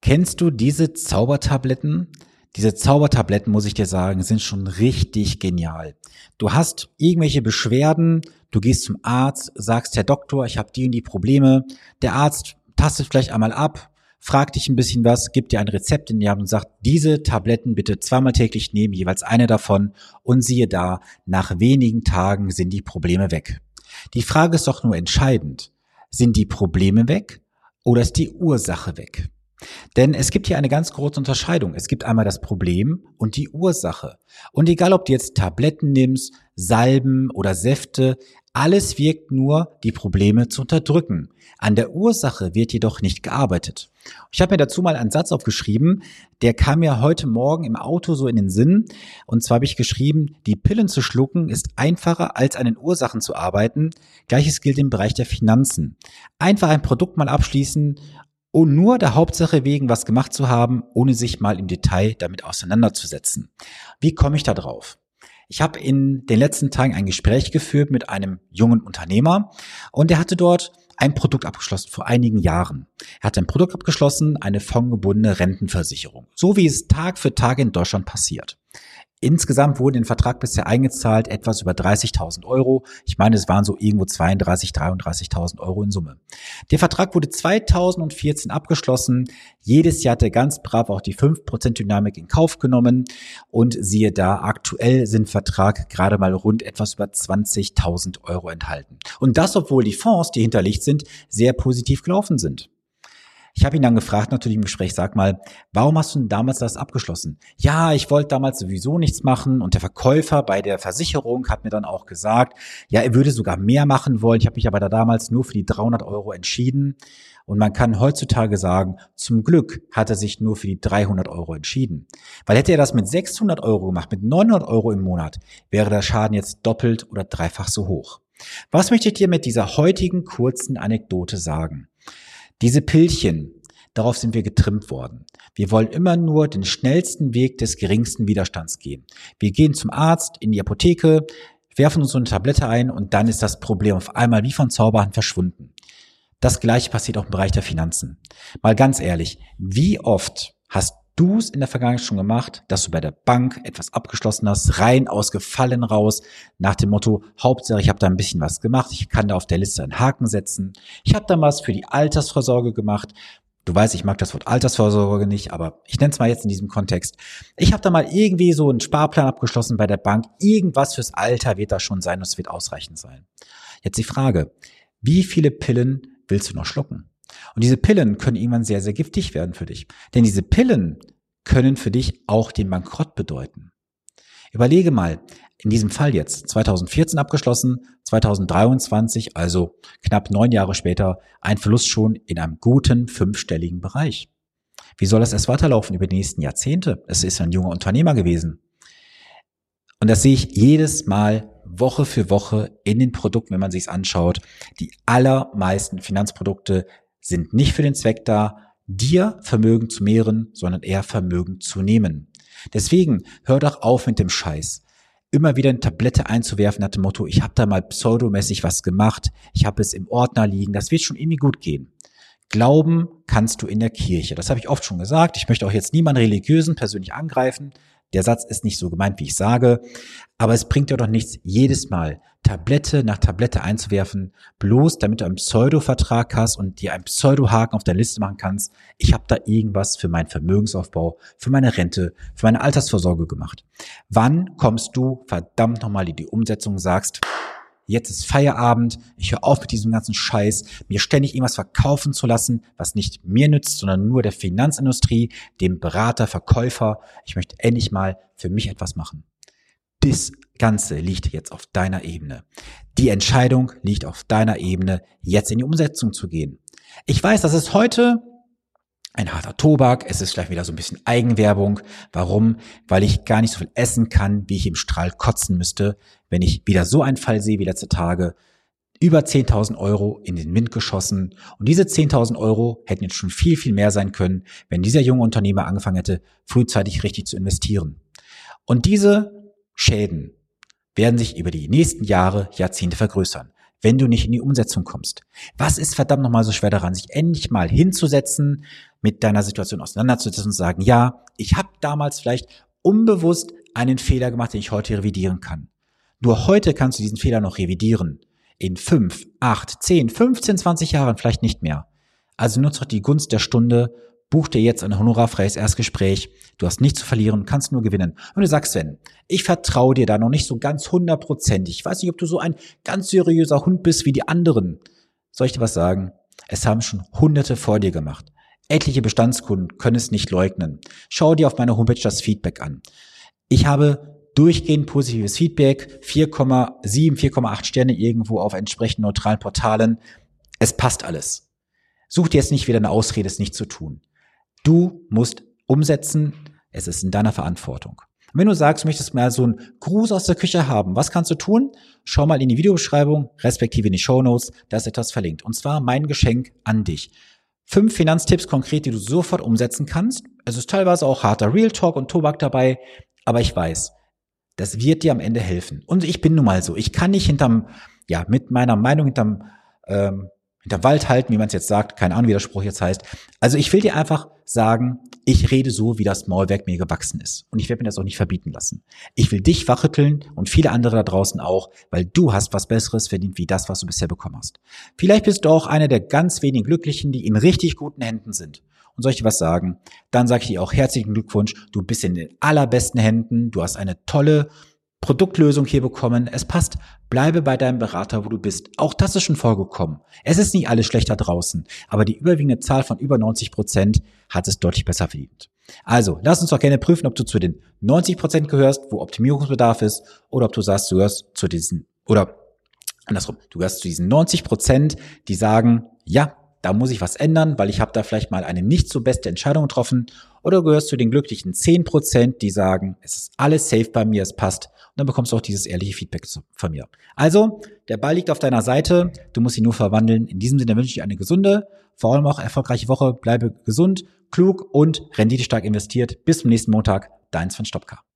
Kennst du diese Zaubertabletten? Diese Zaubertabletten, muss ich dir sagen, sind schon richtig genial. Du hast irgendwelche Beschwerden, du gehst zum Arzt, sagst, Herr Doktor, ich habe die und die Probleme. Der Arzt tastet vielleicht einmal ab, fragt dich ein bisschen was, gibt dir ein Rezept in die Hand und sagt, diese Tabletten bitte zweimal täglich nehmen, jeweils eine davon und siehe da, nach wenigen Tagen sind die Probleme weg. Die Frage ist doch nur entscheidend. Sind die Probleme weg oder ist die Ursache weg? Denn es gibt hier eine ganz große Unterscheidung. Es gibt einmal das Problem und die Ursache. Und egal, ob du jetzt Tabletten nimmst, Salben oder Säfte, alles wirkt nur, die Probleme zu unterdrücken. An der Ursache wird jedoch nicht gearbeitet. Ich habe mir dazu mal einen Satz aufgeschrieben, der kam mir heute Morgen im Auto so in den Sinn. Und zwar habe ich geschrieben, die Pillen zu schlucken ist einfacher als an den Ursachen zu arbeiten. Gleiches gilt im Bereich der Finanzen. Einfach ein Produkt mal abschließen und nur der Hauptsache wegen was gemacht zu haben, ohne sich mal im Detail damit auseinanderzusetzen. Wie komme ich da drauf? Ich habe in den letzten Tagen ein Gespräch geführt mit einem jungen Unternehmer und er hatte dort ein Produkt abgeschlossen vor einigen Jahren. Er hat ein Produkt abgeschlossen, eine fondgebundene Rentenversicherung, so wie es Tag für Tag in Deutschland passiert. Insgesamt wurden in den Vertrag bisher eingezahlt etwas über 30.000 Euro. Ich meine, es waren so irgendwo 32, 33.000 Euro in Summe. Der Vertrag wurde 2014 abgeschlossen. Jedes Jahr hat er ganz brav auch die 5% Dynamik in Kauf genommen. Und siehe da, aktuell sind Vertrag gerade mal rund etwas über 20.000 Euro enthalten. Und das, obwohl die Fonds, die hinterlegt sind, sehr positiv gelaufen sind. Ich habe ihn dann gefragt, natürlich im Gespräch, sag mal, warum hast du denn damals das abgeschlossen? Ja, ich wollte damals sowieso nichts machen und der Verkäufer bei der Versicherung hat mir dann auch gesagt, ja, er würde sogar mehr machen wollen. Ich habe mich aber da damals nur für die 300 Euro entschieden. Und man kann heutzutage sagen, zum Glück hat er sich nur für die 300 Euro entschieden. Weil hätte er das mit 600 Euro gemacht, mit 900 Euro im Monat, wäre der Schaden jetzt doppelt oder dreifach so hoch. Was möchte ich dir mit dieser heutigen kurzen Anekdote sagen? Diese Pillchen, darauf sind wir getrimmt worden. Wir wollen immer nur den schnellsten Weg des geringsten Widerstands gehen. Wir gehen zum Arzt, in die Apotheke, werfen uns so eine Tablette ein und dann ist das Problem auf einmal wie von Zauberhand verschwunden. Das gleiche passiert auch im Bereich der Finanzen. Mal ganz ehrlich, wie oft hast du es in der Vergangenheit schon gemacht, dass du bei der Bank etwas abgeschlossen hast, rein aus Gefallen raus, nach dem Motto, Hauptsache ich habe da ein bisschen was gemacht, ich kann da auf der Liste einen Haken setzen. Ich habe da was für die Altersvorsorge gemacht. Du weißt, ich mag das Wort Altersvorsorge nicht, aber ich nenne es mal jetzt in diesem Kontext. Ich habe da mal irgendwie so einen Sparplan abgeschlossen bei der Bank. Irgendwas fürs Alter wird da schon sein und es wird ausreichend sein. Jetzt die Frage, wie viele Pillen willst du noch schlucken? Und diese Pillen können irgendwann sehr, sehr giftig werden für dich. Denn diese Pillen können für dich auch den Bankrott bedeuten. Überlege mal, in diesem Fall jetzt, 2014 abgeschlossen, 2023, also knapp neun Jahre später, ein Verlust schon in einem guten fünfstelligen Bereich. Wie soll das erst weiterlaufen über die nächsten Jahrzehnte? Es ist ein junger Unternehmer gewesen. Und das sehe ich jedes Mal Woche für Woche in den Produkten, wenn man sich anschaut. Die allermeisten Finanzprodukte sind nicht für den Zweck da, dir Vermögen zu mehren, sondern eher Vermögen zu nehmen. Deswegen hör doch auf mit dem Scheiß. Immer wieder eine Tablette einzuwerfen nach dem Motto, ich habe da mal pseudomäßig was gemacht, ich habe es im Ordner liegen, das wird schon irgendwie gut gehen. Glauben kannst du in der Kirche. Das habe ich oft schon gesagt. Ich möchte auch jetzt niemanden religiösen persönlich angreifen. Der Satz ist nicht so gemeint, wie ich sage, aber es bringt dir doch nichts, jedes Mal Tablette nach Tablette einzuwerfen, bloß damit du einen Pseudo-Vertrag hast und dir einen Pseudo-Haken auf der Liste machen kannst. Ich habe da irgendwas für meinen Vermögensaufbau, für meine Rente, für meine Altersvorsorge gemacht. Wann kommst du verdammt nochmal in die Umsetzung, sagst, jetzt ist Feierabend, ich höre auf mit diesem ganzen Scheiß, mir ständig irgendwas verkaufen zu lassen, was nicht mir nützt, sondern nur der Finanzindustrie, dem Berater, Verkäufer. Ich möchte endlich mal für mich etwas machen. Das Ganze liegt jetzt auf deiner Ebene. Die Entscheidung liegt auf deiner Ebene, jetzt in die Umsetzung zu gehen. Ich weiß, das ist heute ein harter Tobak, es ist vielleicht wieder so ein bisschen Eigenwerbung. Warum? Weil ich gar nicht so viel essen kann, wie ich im Strahl kotzen müsste, wenn ich wieder so einen Fall sehe wie letzte Tage. Über 10.000 Euro in den Wind geschossen. Und diese 10.000 Euro hätten jetzt schon viel, viel mehr sein können, wenn dieser junge Unternehmer angefangen hätte, frühzeitig richtig zu investieren. Und diese Schäden werden sich über die nächsten Jahre, Jahrzehnte vergrößern. Wenn du nicht in die Umsetzung kommst. Was ist verdammt nochmal so schwer daran, sich endlich mal hinzusetzen, mit deiner Situation auseinanderzusetzen und sagen, ja, ich habe damals vielleicht unbewusst einen Fehler gemacht, den ich heute revidieren kann. Nur heute kannst du diesen Fehler noch revidieren. In fünf, acht, zehn, 15, 20 Jahren vielleicht nicht mehr. Also nutze doch die Gunst der Stunde, buch dir jetzt ein honorarfreies Erstgespräch. Du hast nichts zu verlieren, kannst nur gewinnen. Und du sagst, Sven, ich vertraue dir da noch nicht so ganz hundertprozentig. Ich weiß nicht, ob du so ein ganz seriöser Hund bist wie die anderen. Soll ich dir was sagen? Es haben schon Hunderte vor dir gemacht. Etliche Bestandskunden können es nicht leugnen. Schau dir auf meiner Homepage das Feedback an. Ich habe durchgehend positives Feedback, 4,7, 4,8 Sterne irgendwo auf entsprechend neutralen Portalen. Es passt alles. Such dir jetzt nicht wieder eine Ausrede, es nicht zu tun. Du musst umsetzen, es ist in deiner Verantwortung. Und wenn du sagst, du möchtest mal so einen Gruß aus der Küche haben, was kannst du tun? Schau mal in die Videobeschreibung, respektive in die Show Notes, da ist etwas verlinkt. Und zwar mein Geschenk an dich. Fünf Finanztipps konkret, die du sofort umsetzen kannst. Es ist teilweise auch harter Real Talk und Tobak dabei, aber ich weiß, das wird dir am Ende helfen. Und ich bin nun mal so. Ich kann nicht hinterm, ja, mit meiner Meinung hinterm, ähm, hinterm Wald halten, wie man es jetzt sagt. Keine Ahnung, wie der Spruch jetzt heißt. Also ich will dir einfach sagen, ich rede so, wie das Maulwerk mir gewachsen ist. Und ich werde mir das auch nicht verbieten lassen. Ich will dich wachrütteln und viele andere da draußen auch, weil du hast was Besseres verdient, wie das, was du bisher bekommen hast. Vielleicht bist du auch einer der ganz wenigen Glücklichen, die in richtig guten Händen sind und soll ich dir was sagen, dann sage ich dir auch herzlichen Glückwunsch. Du bist in den allerbesten Händen. Du hast eine tolle Produktlösung hier bekommen. Es passt. Bleibe bei deinem Berater, wo du bist. Auch das ist schon vorgekommen. Es ist nicht alles schlecht da draußen, aber die überwiegende Zahl von über 90 Prozent hat es deutlich besser verdient. Also, lass uns doch gerne prüfen, ob du zu den 90 Prozent gehörst, wo Optimierungsbedarf ist, oder ob du sagst, du gehörst zu diesen, oder andersrum, du gehörst zu diesen 90 Prozent, die sagen, ja, da muss ich was ändern, weil ich habe da vielleicht mal eine nicht so beste Entscheidung getroffen. Oder du gehörst zu den glücklichen 10%, die sagen, es ist alles safe bei mir, es passt. Und dann bekommst du auch dieses ehrliche Feedback von mir. Also, der Ball liegt auf deiner Seite, du musst ihn nur verwandeln. In diesem Sinne wünsche ich dir eine gesunde, vor allem auch erfolgreiche Woche. Bleibe gesund, klug und renditestark investiert. Bis zum nächsten Montag, dein Sven Stopka.